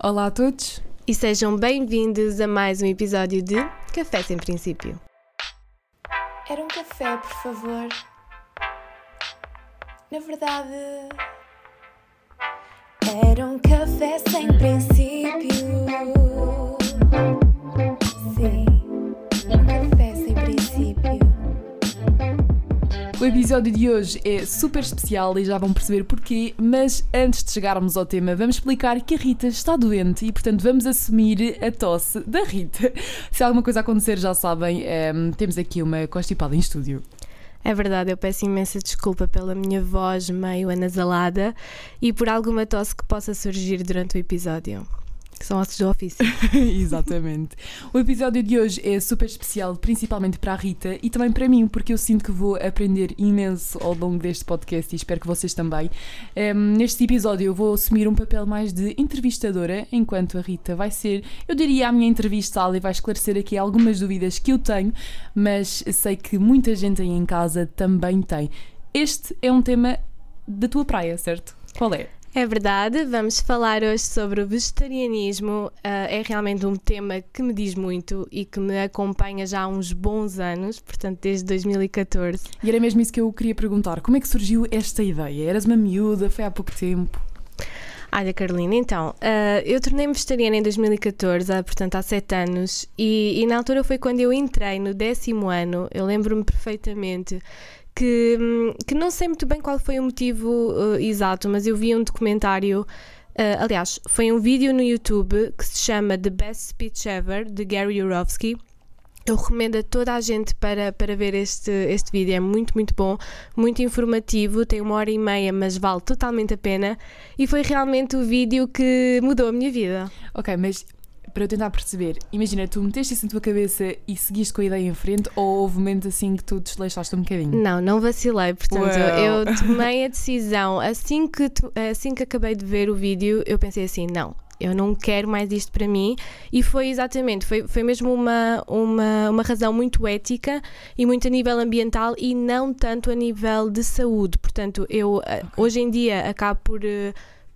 Olá a todos. E sejam bem-vindos a mais um episódio de Café Sem Princípio. Era um café, por favor. Na verdade, era um café sem princípio. Episódio de hoje é super especial e já vão perceber porquê, mas antes de chegarmos ao tema, vamos explicar que a Rita está doente e, portanto, vamos assumir a tosse da Rita. Se alguma coisa acontecer, já sabem, ehm, temos aqui uma constipada em estúdio. É verdade, eu peço imensa desculpa pela minha voz meio anasalada e por alguma tosse que possa surgir durante o episódio. São ossos do ofício. Exatamente. O episódio de hoje é super especial, principalmente para a Rita e também para mim, porque eu sinto que vou aprender imenso ao longo deste podcast e espero que vocês também. Um, neste episódio eu vou assumir um papel mais de entrevistadora, enquanto a Rita vai ser, eu diria, a minha entrevistada e vai esclarecer aqui algumas dúvidas que eu tenho, mas sei que muita gente aí em casa também tem. Este é um tema da tua praia, certo? Qual é? É verdade, vamos falar hoje sobre o vegetarianismo. Uh, é realmente um tema que me diz muito e que me acompanha já há uns bons anos, portanto, desde 2014. E era mesmo isso que eu queria perguntar: como é que surgiu esta ideia? Eras uma miúda? Foi há pouco tempo? Olha, Carolina, então, uh, eu tornei-me vegetariana em 2014, uh, portanto há sete anos, e, e, na altura foi quando eu entrei no décimo ano, eu lembro-me perfeitamente que, que não sei muito bem qual foi o motivo uh, exato, mas eu vi um documentário. Uh, aliás, foi um vídeo no YouTube que se chama The Best Speech Ever, de Gary Yourofsky. Eu recomendo a toda a gente para, para ver este, este vídeo, é muito, muito bom, muito informativo, tem uma hora e meia, mas vale totalmente a pena. E foi realmente o vídeo que mudou a minha vida. Ok, mas para eu tentar perceber, imagina, tu meteste isso na tua cabeça e seguiste com a ideia em frente ou houve momentos assim que tu desleixaste um bocadinho? Não, não vacilei, portanto well. eu tomei a decisão, assim que, assim que acabei de ver o vídeo, eu pensei assim, não, eu não quero mais isto para mim e foi exatamente, foi, foi mesmo uma, uma, uma razão muito ética e muito a nível ambiental e não tanto a nível de saúde, portanto eu okay. hoje em dia acabo por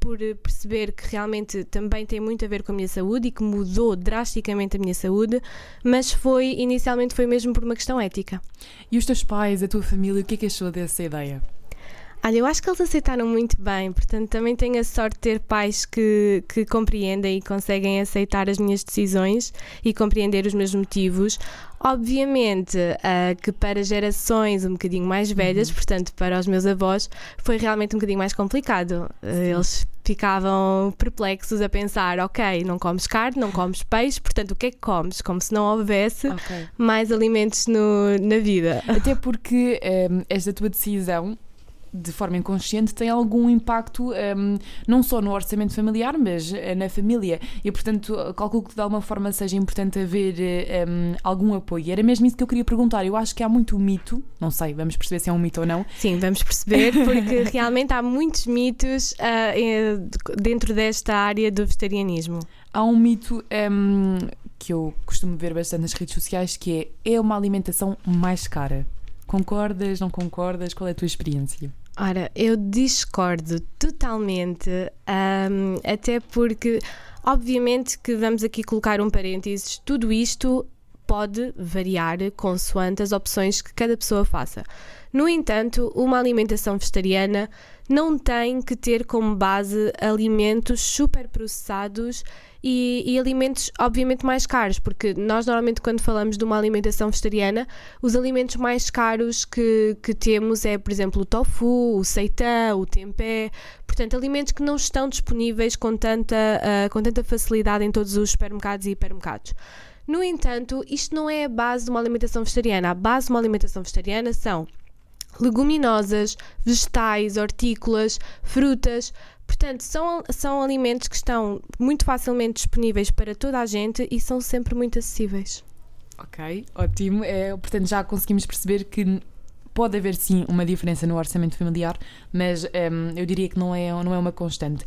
por perceber que realmente também tem muito a ver com a minha saúde e que mudou drasticamente a minha saúde, mas foi inicialmente foi mesmo por uma questão ética. E os teus pais, a tua família, o que é que achou dessa ideia? Olha, eu acho que eles aceitaram muito bem, portanto também tenho a sorte de ter pais que, que compreendem e conseguem aceitar as minhas decisões e compreender os meus motivos. Obviamente uh, que para gerações um bocadinho mais velhas, uhum. portanto para os meus avós, foi realmente um bocadinho mais complicado. Uh, eles ficavam perplexos a pensar: ok, não comes carne, não comes peixe, portanto o que é que comes? Como se não houvesse okay. mais alimentos no, na vida. Até porque um, eh, esta tua decisão de forma inconsciente tem algum impacto um, não só no orçamento familiar, mas uh, na família. E, portanto, calculo que de alguma forma seja importante haver um, algum apoio. Era mesmo isso que eu queria perguntar. Eu acho que há muito mito, não sei, vamos perceber se é um mito ou não. Sim, vamos perceber, porque realmente há muitos mitos uh, dentro desta área do vegetarianismo. Há um mito um, que eu costumo ver bastante nas redes sociais que é é uma alimentação mais cara. Concordas, não concordas? Qual é a tua experiência? Ora, eu discordo totalmente, um, até porque, obviamente, que vamos aqui colocar um parênteses, tudo isto pode variar consoante as opções que cada pessoa faça. No entanto, uma alimentação vegetariana não tem que ter como base alimentos superprocessados e, e alimentos, obviamente, mais caros, porque nós normalmente, quando falamos de uma alimentação vegetariana, os alimentos mais caros que, que temos é, por exemplo, o tofu, o seitã, o tempé, portanto, alimentos que não estão disponíveis com tanta, uh, com tanta facilidade em todos os supermercados e hipermercados. No entanto, isto não é a base de uma alimentação vegetariana. A base de uma alimentação vegetariana são leguminosas, vegetais, hortícolas, frutas. Portanto, são, são alimentos que estão muito facilmente disponíveis para toda a gente e são sempre muito acessíveis. Ok, ótimo. É, portanto, já conseguimos perceber que pode haver sim uma diferença no orçamento familiar, mas um, eu diria que não é, não é uma constante.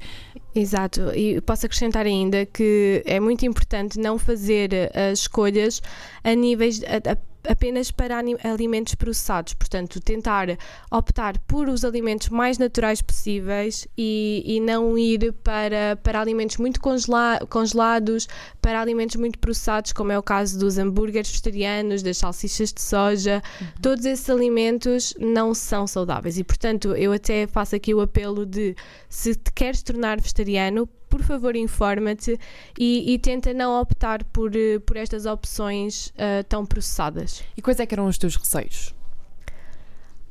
Exato, e posso acrescentar ainda que é muito importante não fazer as escolhas a níveis. A, a, apenas para alimentos processados. Portanto, tentar optar por os alimentos mais naturais possíveis e, e não ir para, para alimentos muito congela- congelados, para alimentos muito processados, como é o caso dos hambúrgueres vegetarianos, das salsichas de soja. Todos esses alimentos não são saudáveis e, portanto, eu até faço aqui o apelo de se te queres tornar vegetariano, por favor, informa-te e, e tenta não optar por, eh, por estas opções ah, tão processadas. E quais é que eram os teus receios?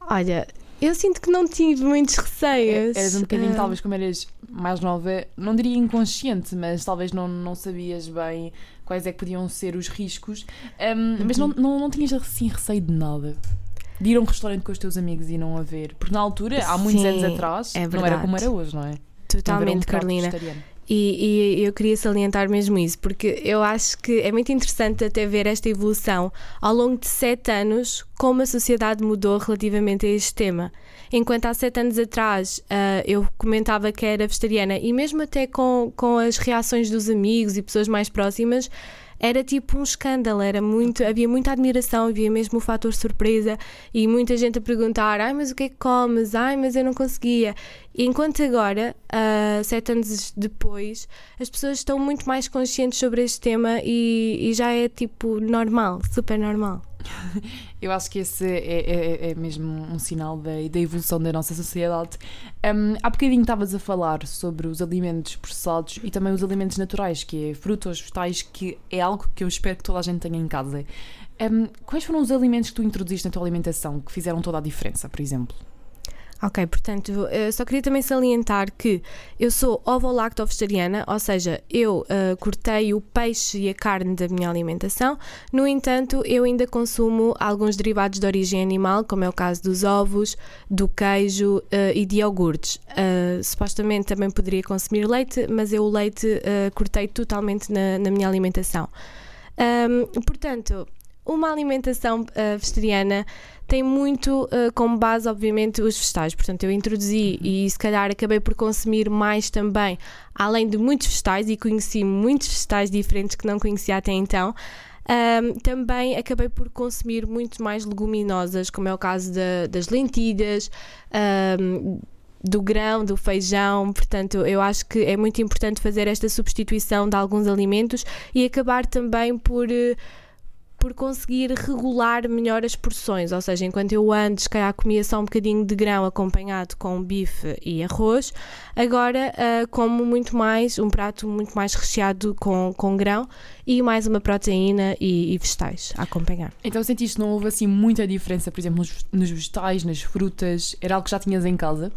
Olha, eu sinto que não tive muitos receios. Eras um bocadinho, Ah, talvez, como eras mais nova, não diria inconsciente, mas talvez não, não sabias bem quais é que podiam ser os riscos. Um, Mas não, Uhum. não, não tinhas assim receio de nada. De ir a um restaurante com os teus amigos e não haver. Porque na altura, há muitos Sim, anos atrás, é não era como era hoje, não é? Não haver um Totalmente, Carolina. E, e eu queria salientar mesmo isso, porque eu acho que é muito interessante até ver esta evolução ao longo de sete anos, como a sociedade mudou relativamente a este tema. Enquanto há sete anos atrás ah, eu comentava que era vegetariana, e mesmo até com, com as reações dos amigos e pessoas mais próximas, era tipo um escândalo, era muito, havia muita admiração, havia mesmo o fator surpresa e muita gente a perguntar: ai, mas o que é que comes? Ai, mas eu não conseguia. Enquanto agora, ah, sete anos depois, as pessoas estão muito mais conscientes sobre este tema e, e já é tipo normal, super normal. Eu acho que esse é, é- é mesmo um sinal da, da evolução da nossa sociedade. Um, há bocadinho estavas a falar sobre os alimentos processados e também os alimentos naturais, que é frutas, vegetais, que é algo que eu espero que toda a gente tenha em casa. Um, quais foram os alimentos que tu introduziste na tua alimentação que fizeram toda a diferença, por exemplo? Ok, portanto, só queria também salientar que eu sou ovo-lacto-vegetariana, ou seja, eu ah, cortei o peixe e a carne da minha alimentação, no entanto, eu ainda consumo alguns derivados de origem animal, como é o caso dos ovos, do queijo ah, e de iogurtes. Ah, supostamente também poderia consumir leite, mas eu o leite cortei totalmente na, na minha alimentação. Ahm, portanto, uma alimentação vegetariana tem muito ah, como base, obviamente, os vegetais. Portanto, eu introduzi e se calhar acabei por consumir mais também, além de muitos vegetais, e conheci muitos vegetais diferentes que não conhecia até então. ahm, também acabei por consumir muito mais leguminosas, como é o caso da- das lentilhas, ahm, do grão, do feijão. Portanto, eu acho que é muito importante fazer esta substituição de alguns alimentos e acabar também por. eh, por conseguir regular melhor as porções, ou seja, enquanto eu antes, calhar, comia só um bocadinho de grão acompanhado com bife e arroz, agora ah, como muito mais, um prato muito mais recheado com, com grão e mais uma proteína e, e vegetais a acompanhar. Então sentiste que não houve assim muita diferença, por exemplo, nos, nos vegetais, nas frutas? Era algo que já tinhas em casa?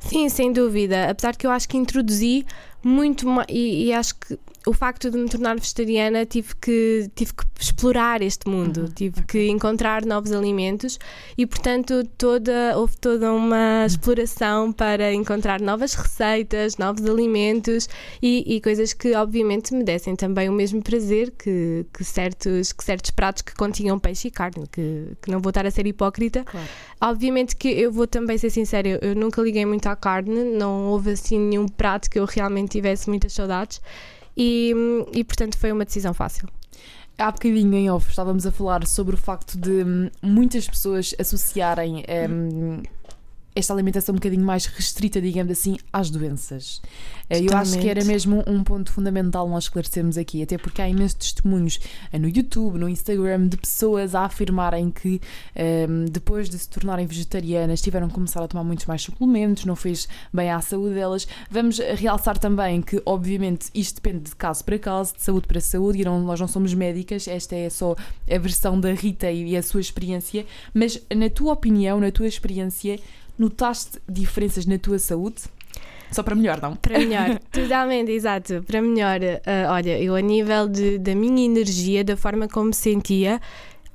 Sim, sem dúvida. Apesar que eu acho que introduzi muito. E, e acho que o facto de me tornar vegetariana tive que, tive que explorar este mundo, Uhum, tive que encontrar novos alimentos e, portanto, toda, houve toda uma exploração para encontrar novas receitas, novos alimentos e, e coisas que, obviamente, me dessem também o mesmo prazer que, que, certos, que certos pratos que continham peixe e carne, que, que não vou estar a ser hipócrita. Claro. Obviamente que eu vou também ser sincera, eu, eu nunca liguei muito à carne, não houve assim nenhum prato que eu realmente tivesse muitas saudades e, e portanto foi uma decisão fácil. Há bocadinho em off estávamos a falar sobre o facto de hum, muitas pessoas associarem hum, esta alimentação um bocadinho mais restrita, digamos assim, às doenças. Eh, Eu acho que era Totalmente. mesmo um ponto fundamental nós esclarecermos aqui, até porque há imensos testemunhos eh, no YouTube, no Instagram, de pessoas a afirmarem que hum, depois de se tornarem vegetarianas tiveram que começar a tomar muitos mais suplementos, não fez bem à saúde delas. Vamos realçar também que, obviamente, isto depende de caso para caso, de saúde para saúde, e não- nós não somos médicas, esta é só a versão da Rita e a sua experiência, mas na tua opinião, na tua experiência, notaste diferenças na tua saúde? Só para melhor, não? Para melhor, totalmente, exato. Para melhor, ah, olha, eu a nível de, da minha energia, da forma como me sentia,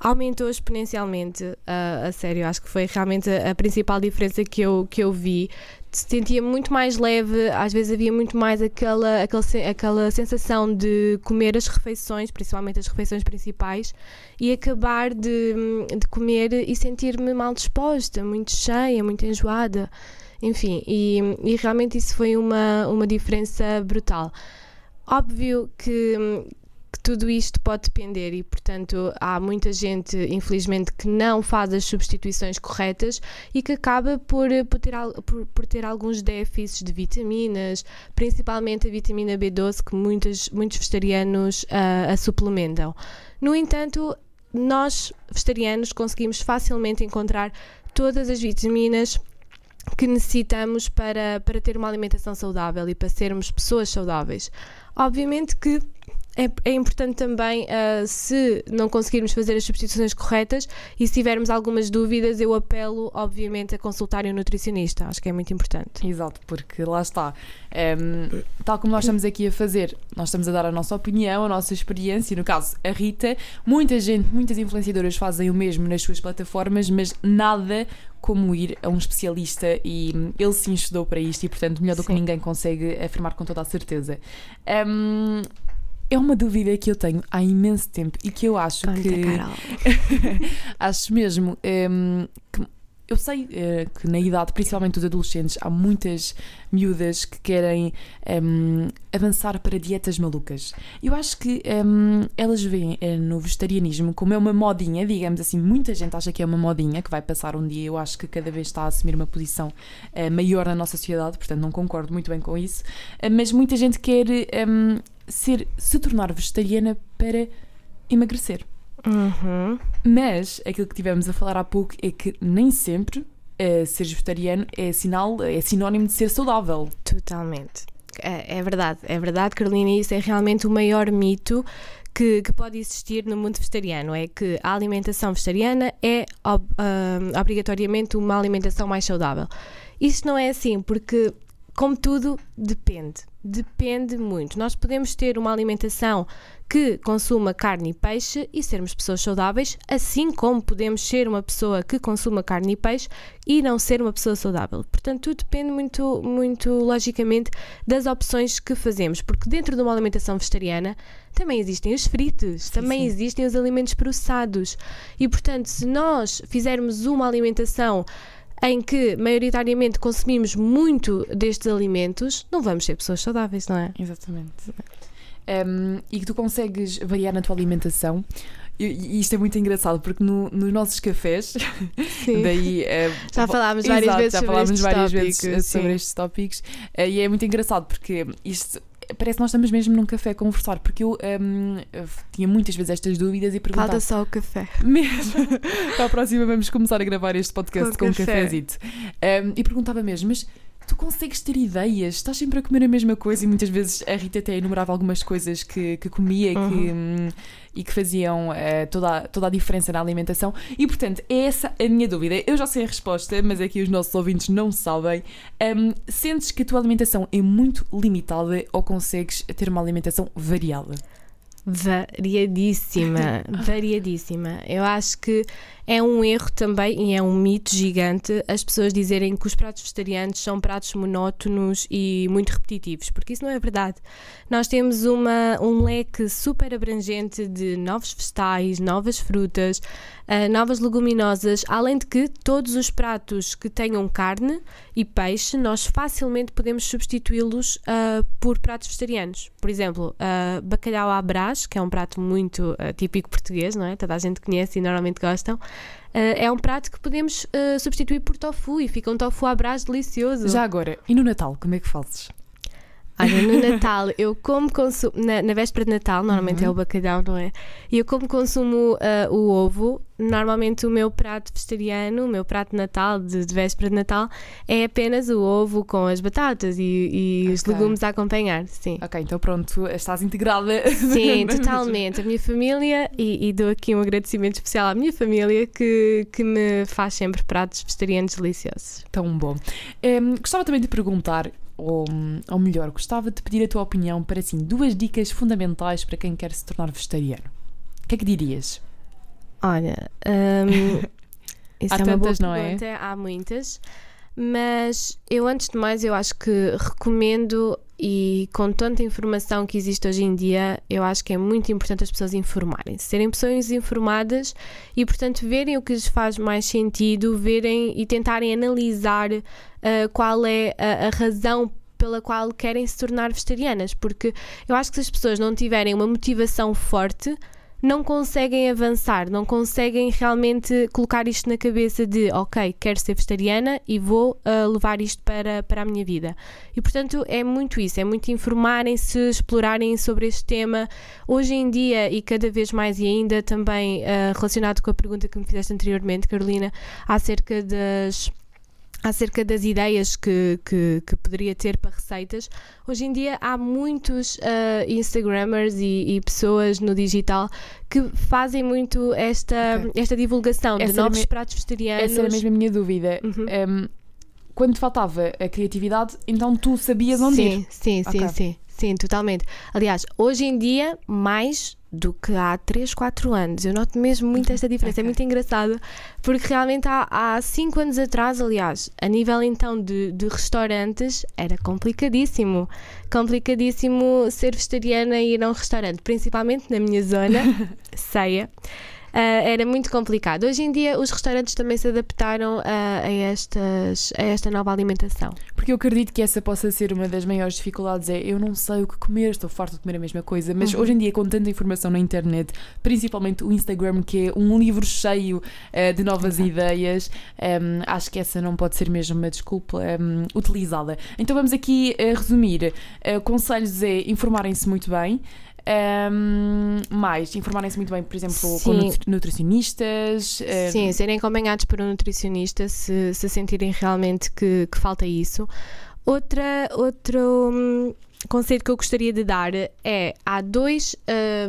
aumentou exponencialmente. ah, a sério, acho que foi realmente a, a principal diferença que eu, que eu vi. Sentia muito mais leve, às vezes havia muito mais aquela, aquela, se- aquela sensação de comer as refeições, principalmente as refeições principais, e acabar de, de comer e sentir-me mal disposta, muito cheia, muito enjoada. Enfim, e, e realmente isso foi uma, uma diferença brutal. Óbvio que que tudo isto pode depender e, portanto, há muita gente, infelizmente, que não faz as substituições corretas e que acaba por, por, ter, por, por ter alguns déficits de vitaminas, principalmente a vitamina B12, que muitas, muitos vegetarianos ah, a suplementam. No entanto, nós, vegetarianos, conseguimos facilmente encontrar todas as vitaminas que necessitamos para, para ter uma alimentação saudável e para sermos pessoas saudáveis. Obviamente que é, é importante também, ah, se não conseguirmos fazer as substituições corretas e se tivermos algumas dúvidas, eu apelo, obviamente, a consultarem um nutricionista. Acho que é muito importante. Exato, porque lá está. Em, tal como nós estamos aqui a fazer, nós estamos a dar a nossa opinião, a nossa experiência. No caso, a Rita, muita gente, muitas influenciadoras fazem o mesmo nas suas plataformas, mas nada como ir a um especialista e hum, ele sim estudou para isto e, portanto, melhor do que Sim. ninguém consegue afirmar com toda a certeza. Em, é uma dúvida que eu tenho há imenso tempo e que eu acho Conta, que. Carol. Acho mesmo hum, que eu sei eh, que na idade, principalmente dos adolescentes, há muitas miúdas que querem hum, avançar para dietas malucas. Eu acho que hum, elas veem eh, no vegetarianismo como é uma modinha, digamos assim, muita gente acha que é uma modinha que vai passar um dia. Eu acho que cada vez está a assumir uma posição eh, maior na nossa sociedade, portanto não concordo muito bem com isso. Mas muita gente quer hum, ser, se tornar vegetariana para emagrecer. Uhum. Mas aquilo que tivemos a falar há pouco é que nem sempre eh, ser vegetariano é sinal, é sinónimo de ser saudável. Totalmente. É, é verdade, é verdade, Carolina, e isso é realmente o maior mito que, que pode existir no mundo vegetariano. É que a alimentação vegetariana é ob- ah, obrigatoriamente uma alimentação mais saudável. Isto não é assim, porque, como tudo, depende. Depende muito. Nós podemos ter uma alimentação que consuma carne e peixe e sermos pessoas saudáveis, assim como podemos ser uma pessoa que consuma carne e peixe e não ser uma pessoa saudável. Portanto, tudo depende muito, muito logicamente das opções que fazemos, porque dentro de uma alimentação vegetariana também existem os fritos, também sim. existem os alimentos processados. E portanto, se nós fizermos uma alimentação em que maioritariamente consumimos muito destes alimentos, não vamos ser pessoas saudáveis, não é? Exatamente. Um, e que tu consegues variar na tua alimentação. E, isto é muito engraçado porque no- nos nossos cafés, daí eh, Já falámos várias Exato, vezes já sobre falámos estes várias tópicos, vezes sobre estes tópicos eh, e é muito engraçado porque isto parece que nós estamos mesmo num café a conversar porque eu ehm, eu tinha muitas vezes estas dúvidas e perguntava. Falta só o café. mesmo. Para a próxima vamos começar a gravar este podcast Com com, um cafezito. Ehm, e perguntava mesmo mas tu consegues ter ideias estás sempre a comer a mesma coisa e muitas vezes a Rita até enumerava algumas coisas que, que comia que, Uhum. hum, e que faziam eh, toda, a- toda a diferença na alimentação. E portanto é essa a minha dúvida. Eu já sei a resposta mas é que os nossos ouvintes não sabem. Hum, sentes que a tua alimentação é muito limitada ou consegues ter uma alimentação variada? Variadíssima, variadíssima. Eu acho que é um erro também e é um mito gigante as pessoas dizerem que os pratos vegetarianos são pratos monótonos e muito repetitivos, porque isso não é verdade. Nós temos uma, um leque super abrangente de novos vegetais, novas frutas, ah, novas leguminosas, além de que todos os pratos que tenham carne e peixe, nós facilmente podemos substituí-los ah, por pratos vegetarianos. Por exemplo, ah, bacalhau à brás, que é um prato muito típico português, não é? Toda a gente conhece e normalmente gostam. Ah, é um prato que podemos ah, substituir por tofu e fica um tofu à brás delicioso. já agora e no Natal como é que fazes Olha, no Natal, eu como consumo. Na, na véspera de Natal, normalmente é o bacalhau, não é? E eu como consumo ah, o ovo, normalmente o meu prato vegetariano, o meu prato de Natal, de, de véspera de Natal, é apenas o ovo com as batatas e, e os Ok. legumes a acompanhar, sim. ok então pronto estás integrada Sim, totalmente. A minha família, e, e dou aqui um agradecimento especial à minha família que, que me faz sempre pratos vegetarianos deliciosos. Tão bom. Em, gostava também de perguntar, ou, ou melhor, gostava de pedir a tua opinião para assim, duas dicas fundamentais para quem quer se tornar vegetariano. O que é que dirias? Olha, isso Há é uma tantas, boa não é? há muitas, mas eu antes de mais eu acho que recomendo e com tanta informação que existe hoje em dia, eu acho que é muito importante as pessoas informarem-se, serem pessoas informadas e portanto verem o que lhes faz mais sentido, verem e tentarem analisar ah, qual é a, a razão pela qual querem se tornar vegetarianas, porque eu acho que se as pessoas não tiverem uma motivação forte, não conseguem avançar, não conseguem realmente colocar isto na cabeça de ok, quero ser vegetariana e vou uh, levar isto para, para a minha vida. E portanto é muito isso, é muito informarem-se, explorarem sobre este tema. Hoje em dia, e cada vez mais e ainda também uh, relacionado com a pergunta que me fizeste anteriormente, Carolina, acerca das acerca das ideias que, que, que, poderia ter para receitas. Hoje em dia há muitos uh, Instagrammers e, e, pessoas no digital que fazem muito esta, okay. esta divulgação essa de novos me... pratos vegetarianos. Essa era mesmo a minha dúvida. Uhum. Um, quando faltava a criatividade, então tu sabias onde sim, ir? Sim, okay. sim, sim. Sim, totalmente. Aliás, hoje em dia, mais do que há 3, 4 anos. Eu noto mesmo muito esta diferença. É okay. É muito engraçado, porque realmente há 5 anos atrás, aliás, a nível então de, de restaurantes, era complicadíssimo. Complicadíssimo ser vegetariana e ir a um restaurante, principalmente na minha zona, ceia era muito complicado. Hoje em dia, os restaurantes também se adaptaram a, a, estas, a esta nova alimentação. Porque eu acredito que essa possa ser uma das maiores dificuldades. É eu não sei o que comer, estou farto de comer a mesma coisa. Mas uhum. hoje em dia, com tanta informação na internet, principalmente o Instagram, que é um livro cheio uh, de novas Exato. ideias, um, acho que essa não pode ser mesmo uma desculpa um, utilizada. Então vamos aqui uh, resumir. Uh, conselhos é informarem-se muito bem. Um, mais, informarem-se muito bem, por exemplo, Sim. com nutricionistas. Um... Sim, serem acompanhados por um nutricionista se, se sentirem realmente que, que falta isso. Outra, outro hum, conselho que eu gostaria de dar é: há dois,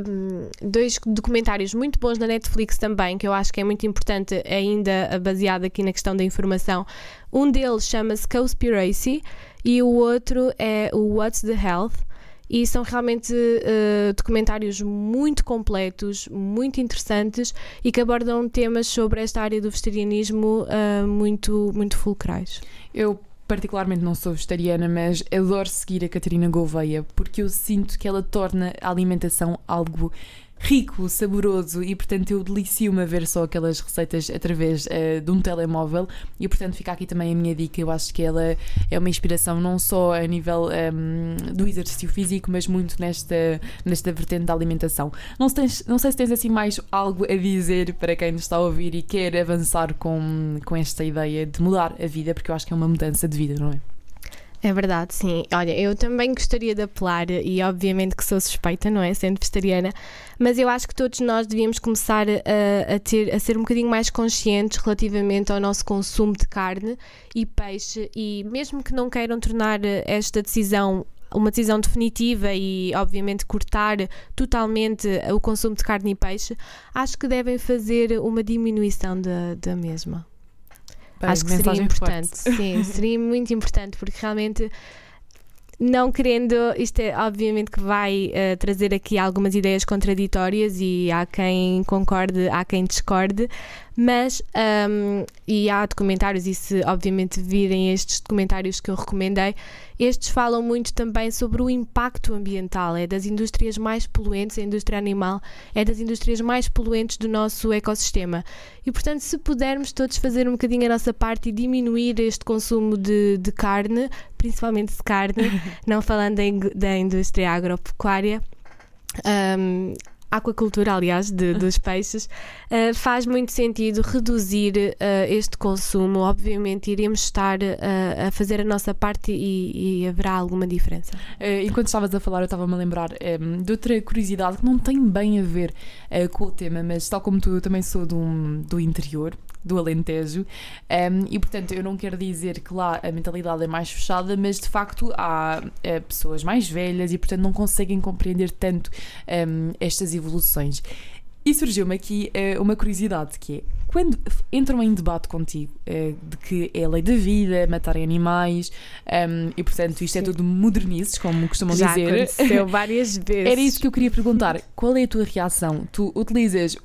hum, dois documentários muito bons na Netflix também, que eu acho que é muito importante, ainda baseado aqui na questão da informação. Um deles chama-se Conspiracy e o outro é o What's the Health e são realmente uh, documentários muito completos, muito interessantes e que abordam temas sobre esta área do vegetarianismo uh, muito, muito fulcrais. Eu particularmente não sou vegetariana, mas adoro seguir a Catarina Gouveia porque eu sinto que ela torna a alimentação algo rico, saboroso e portanto eu delicio-me a ver só aquelas receitas através uh, de um telemóvel e portanto fica aqui também a minha dica. Eu acho que ela é uma inspiração não só a nível um, ehm, do exercício físico, mas muito nesta, nesta vertente da alimentação. Não, se tens, não sei se tens assim mais algo a dizer para quem nos está a ouvir e quer avançar com, com esta ideia de mudar a vida, porque eu acho que é uma mudança de vida, não é? É verdade, sim. Olha, eu também gostaria de apelar, e obviamente que sou suspeita, não é? Sendo vegetariana, mas eu acho que todos nós devíamos começar a, a, ter, a ser um bocadinho mais conscientes relativamente ao nosso consumo de carne e peixe, e mesmo que não queiram tornar esta decisão uma decisão definitiva e, obviamente, cortar totalmente o consumo de carne e peixe, acho que devem fazer uma diminuição da, da mesma. Bem, Acho que seria importante. Forte. Sim, seria muito importante, porque realmente não querendo, isto é obviamente que vai uh, trazer aqui algumas ideias contraditórias e há quem concorde, há quem discorde, mas um, e há documentários, e se obviamente virem estes documentários que eu recomendei, estes falam muito também sobre o impacto ambiental. É das indústrias mais poluentes, a indústria animal é das indústrias mais poluentes do nosso ecossistema. E portanto, se pudermos todos fazer um bocadinho a nossa parte e diminuir este consumo de, de carne, principalmente de carne, não falando da indústria agropecuária. Um, aquacultura, aliás, de, dos peixes, uh, faz muito sentido reduzir uh, este consumo. Obviamente, iremos estar uh, a fazer a nossa parte e, e haverá alguma diferença. enquanto estavas a falar, eu estava-me a lembrar um, de outra curiosidade que não tem bem a ver com o tema, mas tal como tu, eu também sou do, do interior do Alentejo. Um, e portanto, eu não quero dizer que lá a mentalidade é mais fechada, mas de facto há uh, pessoas mais velhas e portanto não conseguem compreender tanto um, estas evoluções. E surgiu-me aqui uh, uma curiosidade que é quando entram em debate contigo uh, de que é a lei da vida, matarem animais um, e portanto isto é Sim. é tudo modernices, como costumam Já dizer. aconteceu várias vezes. Era isso que eu queria perguntar. Qual é a tua reação? Tu utilizas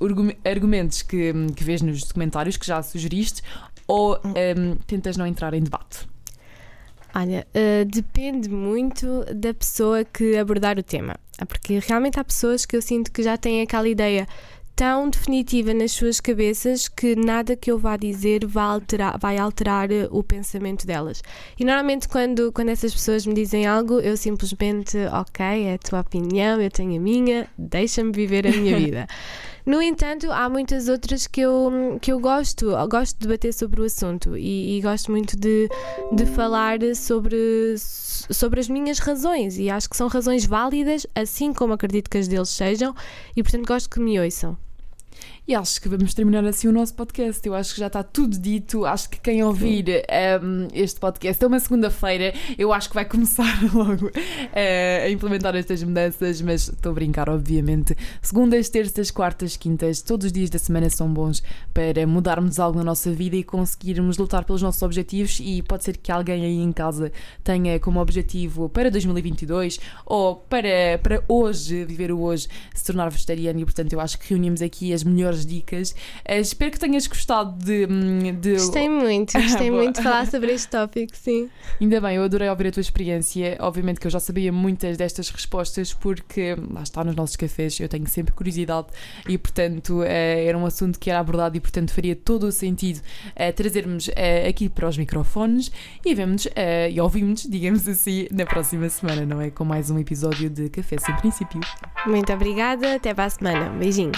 argumentos que, que vês nos documentários que já sugeriste ou um, tentas não entrar em debate? Olha, uh, depende muito da pessoa que abordar o tema. Porque realmente há pessoas que eu sinto que já têm aquela ideia tão definitiva nas suas cabeças que nada que eu vá dizer vai alterar, vai alterar eh, o pensamento delas. E normalmente quando, quando essas pessoas me dizem algo, eu simplesmente, ok, é a tua opinião, eu tenho a minha, deixa-me viver a minha vida. No entanto, há muitas outras que eu, que eu gosto, gosto de debater sobre o assunto e, e gosto muito de, de falar sobre, sobre as minhas razões e acho que são razões válidas, assim como acredito que as deles sejam, e portanto gosto que me ouçam. E acho que vamos terminar assim o nosso podcast. Eu acho que já está tudo dito. Acho que quem ouvir um, este podcast é uma segunda-feira, eu acho que vai começar logo uh, a implementar estas mudanças. Mas estou a brincar, obviamente. Segundas, terças, quartas, quintas, todos os dias da semana são bons para mudarmos algo na nossa vida e conseguirmos lutar pelos nossos objetivos. E pode ser que alguém aí em casa tenha como objetivo para 2022 ou para, para hoje, viver o hoje, se tornar vegetariano. E portanto, eu acho que reunimos aqui as melhores melhores dicas. Uh, espero que tenhas gostado de. Hum, de... Gostei muito, gostei muito de falar sobre este tópico, sim. Ainda bem, eu adorei ouvir a tua experiência. Obviamente que eu já sabia muitas destas respostas, porque lá está nos nossos cafés, eu tenho sempre curiosidade e, portanto, uh, era um assunto que era abordado e, portanto, faria todo o sentido uh, trazermos aqui para os microfones e vemos e ouvimos, digamos assim, na próxima semana, não é? Com mais um episódio de Café Sem Princípio. Muito obrigada, até para a semana. Um beijinho.